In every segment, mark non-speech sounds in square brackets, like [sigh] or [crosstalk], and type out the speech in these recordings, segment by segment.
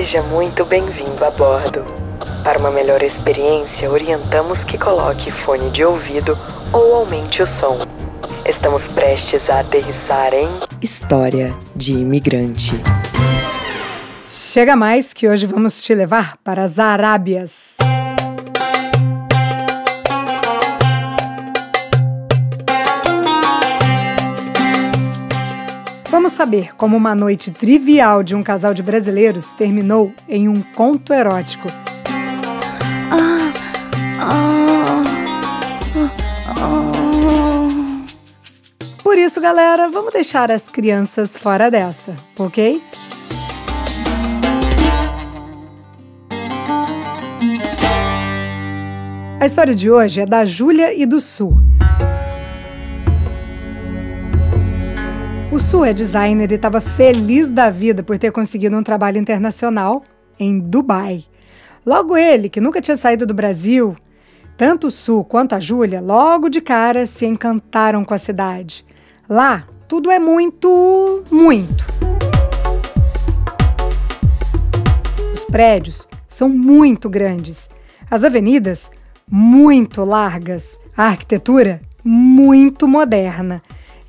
Seja muito bem-vindo a bordo. Para uma melhor experiência, orientamos que coloque fone de ouvido ou aumente o som. Estamos prestes a aterrissar em História de Imigrante. Chega mais que hoje vamos te levar para as Arábias. Vamos saber como uma noite trivial de um casal de brasileiros terminou em um conto erótico. Por isso, galera, vamos deixar as crianças fora dessa, ok? A história de hoje é da Júlia e do Sul. O Sul é designer e estava feliz da vida por ter conseguido um trabalho internacional em Dubai. Logo ele, que nunca tinha saído do Brasil, tanto o Sul quanto a Júlia, logo de cara se encantaram com a cidade. Lá, tudo é muito, muito. Os prédios são muito grandes. As avenidas muito largas, a arquitetura muito moderna.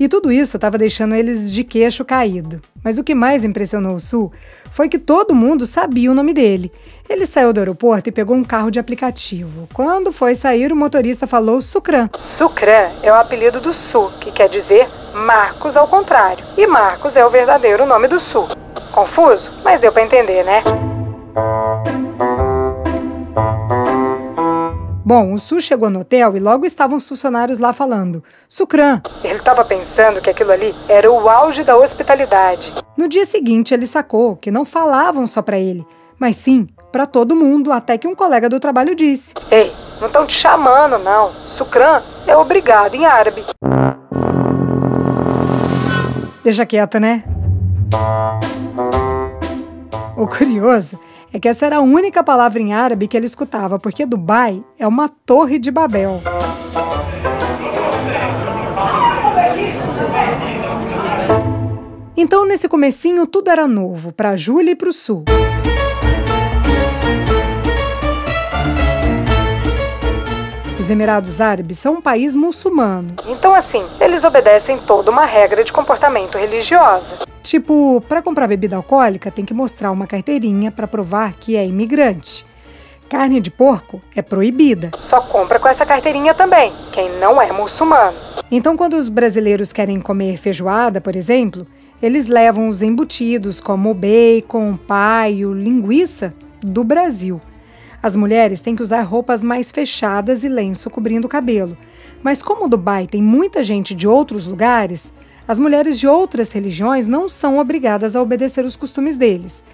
E tudo isso estava deixando eles de queixo caído. Mas o que mais impressionou o Sul foi que todo mundo sabia o nome dele. Ele saiu do aeroporto e pegou um carro de aplicativo. Quando foi sair, o motorista falou Sucran. Sucran é o apelido do Sul, que quer dizer Marcos ao contrário. E Marcos é o verdadeiro nome do Sul. Confuso? Mas deu para entender, né? Bom, o Su chegou no hotel e logo estavam os funcionários lá falando: Sucran. Ele estava pensando que aquilo ali era o auge da hospitalidade. No dia seguinte, ele sacou que não falavam só para ele, mas sim para todo mundo, até que um colega do trabalho disse: Ei, não estão te chamando, não. Sucran é obrigado em árabe. Deixa quieto, né? O curioso é que essa era a única palavra em árabe que ele escutava, porque Dubai é uma torre de Babel. Então, nesse comecinho, tudo era novo para Júlia e para o Sul. Os Emirados Árabes são um país muçulmano. Então, assim, eles obedecem toda uma regra de comportamento religiosa. Tipo, para comprar bebida alcoólica tem que mostrar uma carteirinha para provar que é imigrante. Carne de porco é proibida. Só compra com essa carteirinha também, quem não é muçulmano. Então, quando os brasileiros querem comer feijoada, por exemplo, eles levam os embutidos como bacon, paio, linguiça do Brasil. As mulheres têm que usar roupas mais fechadas e lenço cobrindo o cabelo. Mas como Dubai tem muita gente de outros lugares, as mulheres de outras religiões não são obrigadas a obedecer os costumes deles.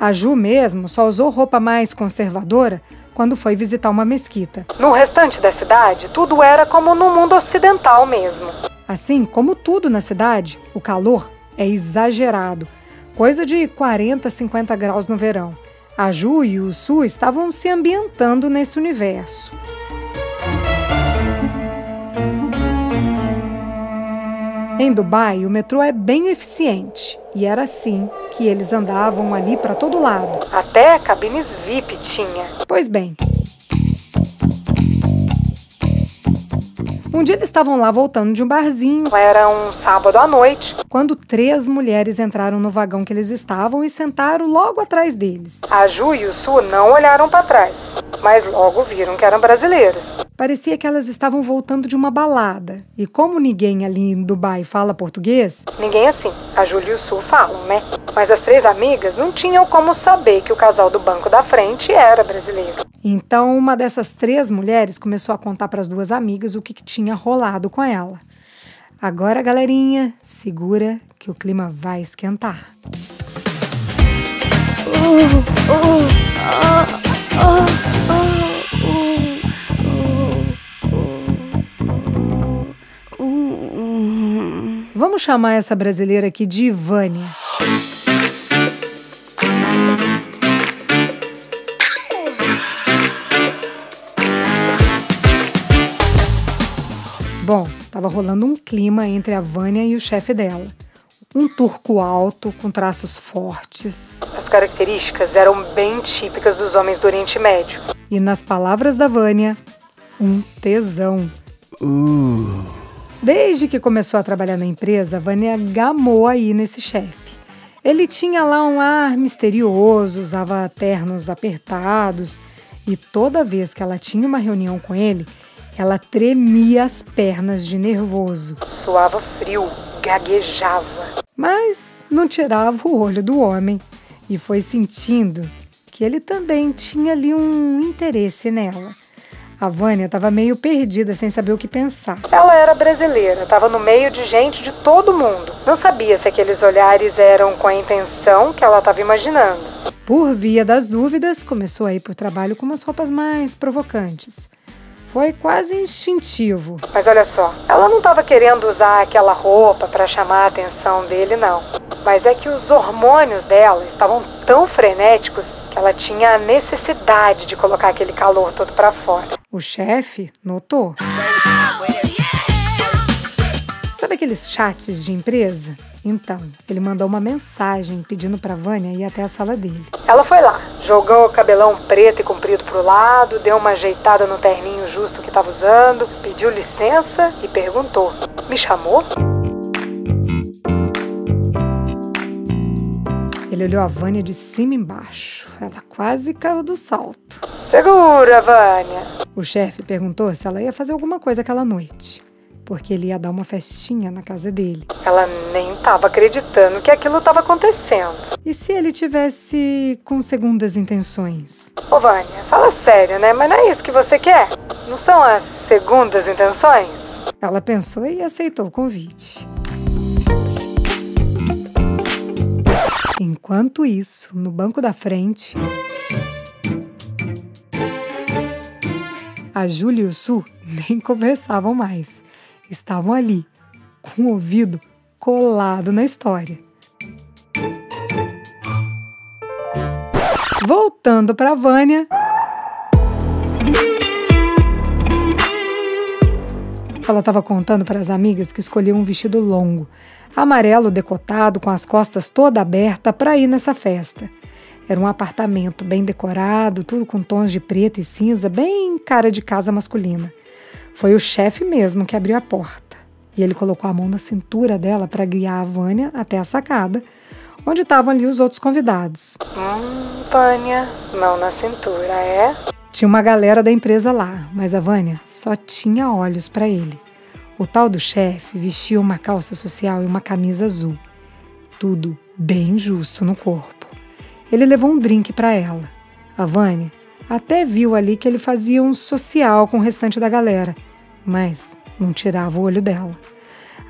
A Ju mesmo só usou roupa mais conservadora quando foi visitar uma mesquita. No restante da cidade, tudo era como no mundo ocidental mesmo. Assim como tudo na cidade, o calor é exagerado, coisa de 40, 50 graus no verão. A Ju e o Su estavam se ambientando nesse universo. Em Dubai, o metrô é bem eficiente e era assim que eles andavam ali para todo lado. Até cabines VIP tinha. Pois bem, Um dia eles estavam lá voltando de um barzinho, era um sábado à noite, quando três mulheres entraram no vagão que eles estavam e sentaram logo atrás deles. A Ju e o Su não olharam para trás, mas logo viram que eram brasileiras. Parecia que elas estavam voltando de uma balada, e como ninguém ali em Dubai fala português, ninguém assim, a Ju e o Su falam, né? Mas as três amigas não tinham como saber que o casal do banco da frente era brasileiro. Então, uma dessas três mulheres começou a contar para as duas amigas o que, que tinha rolado com ela. Agora, galerinha, segura que o clima vai esquentar. Vamos chamar essa brasileira aqui de Vânia. Estava rolando um clima entre a Vânia e o chefe dela. Um turco alto, com traços fortes. As características eram bem típicas dos homens do Oriente Médio. E nas palavras da Vânia, um tesão. Uh. Desde que começou a trabalhar na empresa, Vânia gamou aí nesse chefe. Ele tinha lá um ar misterioso, usava ternos apertados e toda vez que ela tinha uma reunião com ele, ela tremia as pernas de nervoso. Suava frio, gaguejava. Mas não tirava o olho do homem e foi sentindo que ele também tinha ali um interesse nela. A Vânia estava meio perdida, sem saber o que pensar. Ela era brasileira, estava no meio de gente de todo mundo. Não sabia se aqueles olhares eram com a intenção que ela estava imaginando. Por via das dúvidas, começou a ir para o trabalho com umas roupas mais provocantes. Foi quase instintivo. Mas olha só, ela não estava querendo usar aquela roupa para chamar a atenção dele, não. Mas é que os hormônios dela estavam tão frenéticos que ela tinha a necessidade de colocar aquele calor todo para fora. O chefe notou. Sabe aqueles chats de empresa? Então, ele mandou uma mensagem pedindo para Vânia ir até a sala dele. Ela foi lá, jogou o cabelão preto e comprido pro lado, deu uma ajeitada no terninho justo que estava usando, pediu licença e perguntou: "Me chamou?" Ele olhou a Vânia de cima embaixo. Ela quase caiu do salto. Segura, Vânia. O chefe perguntou se ela ia fazer alguma coisa aquela noite porque ele ia dar uma festinha na casa dele. Ela nem estava acreditando que aquilo estava acontecendo. E se ele tivesse com segundas intenções? Ô Vânia, fala sério, né? Mas não é isso que você quer? Não são as segundas intenções? Ela pensou e aceitou o convite. Enquanto isso, no banco da frente, a Júlia e o Su [laughs] nem conversavam mais estavam ali, com o ouvido colado na história. Voltando para Vânia. Ela estava contando para as amigas que escolheu um vestido longo, amarelo decotado, com as costas toda aberta para ir nessa festa. Era um apartamento bem decorado, tudo com tons de preto e cinza, bem cara de casa masculina. Foi o chefe mesmo que abriu a porta. E ele colocou a mão na cintura dela para guiar a Vânia até a sacada, onde estavam ali os outros convidados. Hum, Vânia, mão na cintura, é? Tinha uma galera da empresa lá, mas a Vânia só tinha olhos para ele. O tal do chefe vestia uma calça social e uma camisa azul. Tudo bem justo no corpo. Ele levou um drink para ela. A Vânia até viu ali que ele fazia um social com o restante da galera, mas não tirava o olho dela.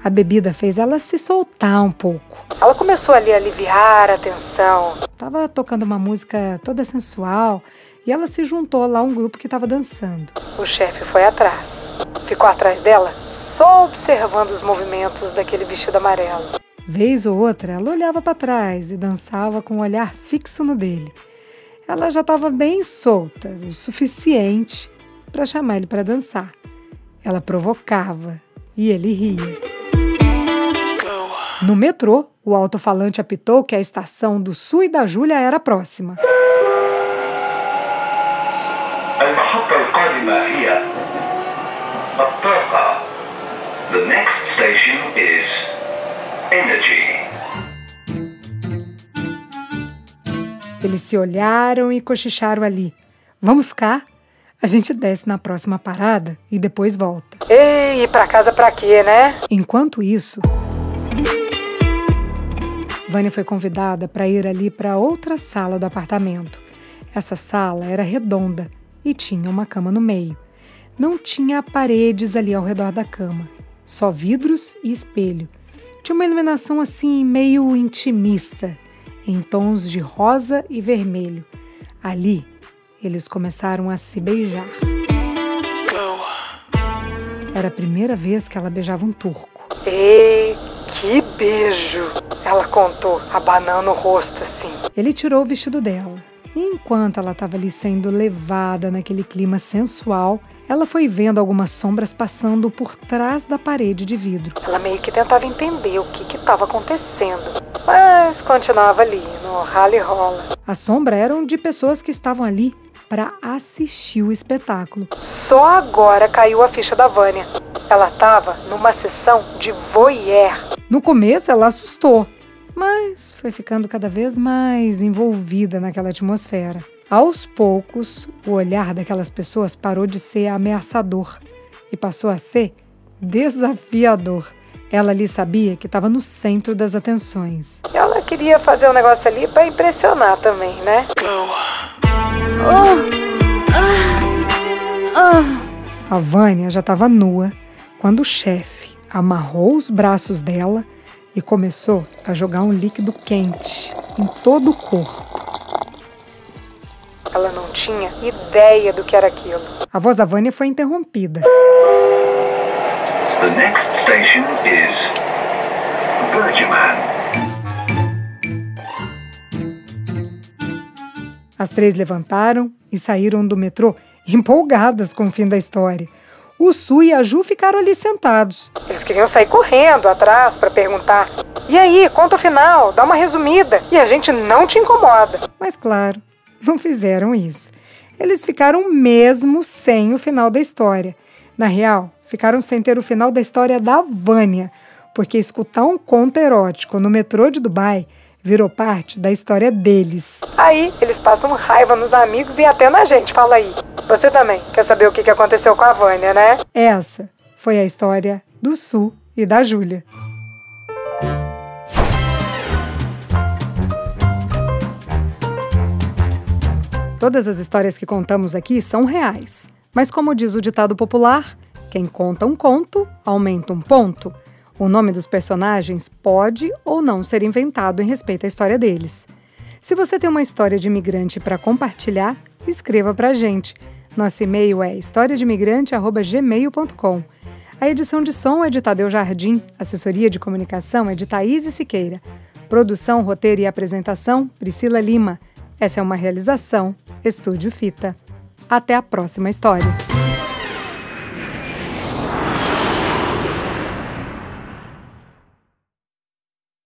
A bebida fez ela se soltar um pouco. Ela começou ali a aliviar a tensão. Tava tocando uma música toda sensual e ela se juntou lá a um grupo que estava dançando. O chefe foi atrás. Ficou atrás dela, só observando os movimentos daquele vestido amarelo. Vez ou outra, ela olhava para trás e dançava com o um olhar fixo no dele ela já estava bem solta, o suficiente para chamar ele para dançar. Ela provocava e ele ria. No metrô, o alto-falante apitou que a estação do Sul e da Júlia era próxima. Eles se olharam e cochicharam ali. Vamos ficar? A gente desce na próxima parada e depois volta. Ei, ir pra casa pra quê, né? Enquanto isso, Vânia foi convidada para ir ali para outra sala do apartamento. Essa sala era redonda e tinha uma cama no meio. Não tinha paredes ali ao redor da cama, só vidros e espelho. Tinha uma iluminação assim meio intimista em tons de rosa e vermelho. Ali, eles começaram a se beijar. Era a primeira vez que ela beijava um turco. Ei, que beijo! Ela contou, abanando o rosto assim. Ele tirou o vestido dela E enquanto ela estava ali sendo levada naquele clima sensual, ela foi vendo algumas sombras passando por trás da parede de vidro. Ela meio que tentava entender o que estava acontecendo, mas continuava ali, no rally rola. A sombra eram de pessoas que estavam ali para assistir o espetáculo. Só agora caiu a ficha da Vânia. Ela estava numa sessão de voyeur. No começo ela assustou, mas foi ficando cada vez mais envolvida naquela atmosfera. Aos poucos, o olhar daquelas pessoas parou de ser ameaçador e passou a ser desafiador. Ela ali sabia que estava no centro das atenções. Ela queria fazer um negócio ali para impressionar também, né? A Vânia já estava nua quando o chefe amarrou os braços dela e começou a jogar um líquido quente em todo o corpo. Ela não tinha ideia do que era aquilo. A voz da Vânia foi interrompida. The next station is Bergman. As três levantaram e saíram do metrô empolgadas com o fim da história. O Su e a Ju ficaram ali sentados. Eles queriam sair correndo atrás para perguntar: e aí, conta o final, dá uma resumida, e a gente não te incomoda. Mas claro, não fizeram isso. Eles ficaram mesmo sem o final da história. Na real, ficaram sem ter o final da história da Vânia, porque escutar um conto erótico no metrô de Dubai virou parte da história deles. Aí eles passam raiva nos amigos e até na gente. Fala aí. Você também quer saber o que aconteceu com a Vânia, né? Essa foi a história do Sul e da Júlia. Todas as histórias que contamos aqui são reais. Mas, como diz o ditado popular, quem conta um conto aumenta um ponto. O nome dos personagens pode ou não ser inventado em respeito à história deles. Se você tem uma história de imigrante para compartilhar, escreva para a gente. Nosso e-mail é historiademigrante.gmail.com. A edição de som é de Tadeu Jardim, assessoria de comunicação é de Thaís Siqueira. Produção, roteiro e apresentação, Priscila Lima. Essa é uma realização Estúdio Fita. Até a próxima história.